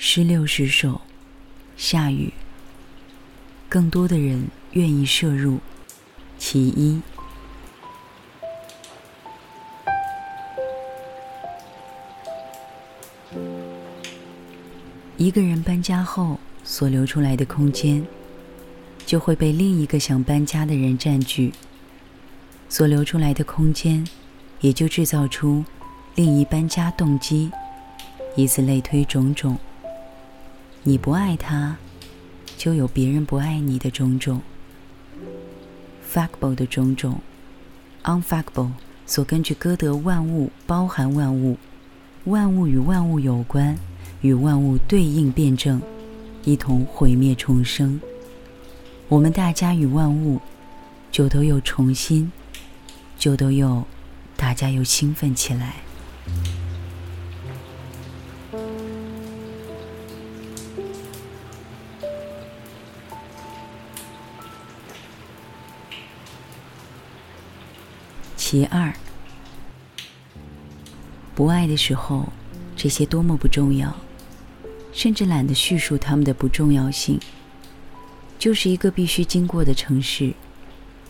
十六十首，下雨。更多的人愿意摄入。其一，一个人搬家后所留出来的空间，就会被另一个想搬家的人占据。所留出来的空间，也就制造出另一搬家动机，以此类推，种种。你不爱他，就有别人不爱你的种种。factable 的种种，unfactable 所根据歌德万物包含万物，万物与万物有关，与万物对应辩证，一同毁灭重生。我们大家与万物，就都又重新，就都又，大家又兴奋起来。其二，不爱的时候，这些多么不重要，甚至懒得叙述他们的不重要性。就是一个必须经过的城市，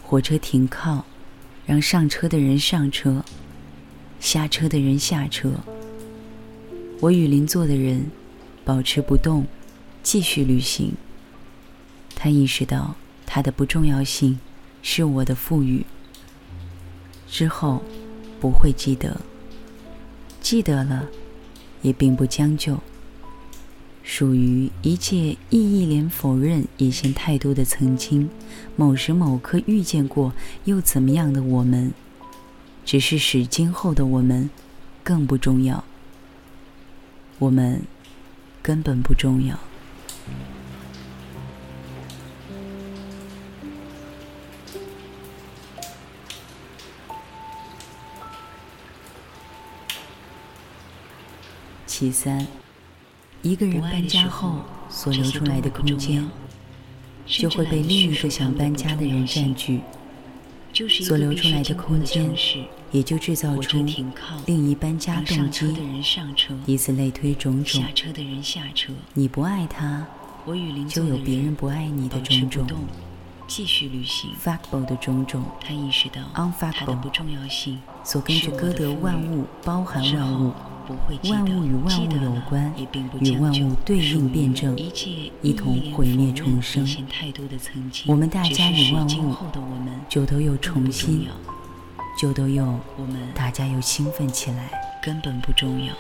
火车停靠，让上车的人上车，下车的人下车。我与邻座的人保持不动，继续旅行。他意识到他的不重要性是我的赋予。之后不会记得，记得了也并不将就。属于一切意义连否认也嫌太多的曾经，某时某刻遇见过又怎么样的我们，只是使今后的我们更不重要。我们根本不重要。其三，一个人搬家后所留出来的空间，就会被另一个想搬家的人占据。所留出来的空间，也就制造出另一搬家动机，以此类推，种种。你不爱他，就有别人不爱你的种种。继续旅行，factable 的种种，他意识到 unfactable 不重要性，所根据歌德万物包含万物。万物与万物有关，与万物对应辩证，一同毁灭重生。我们大家与万物，就都又重新，就都又，大家又兴奋起来，根本不重要。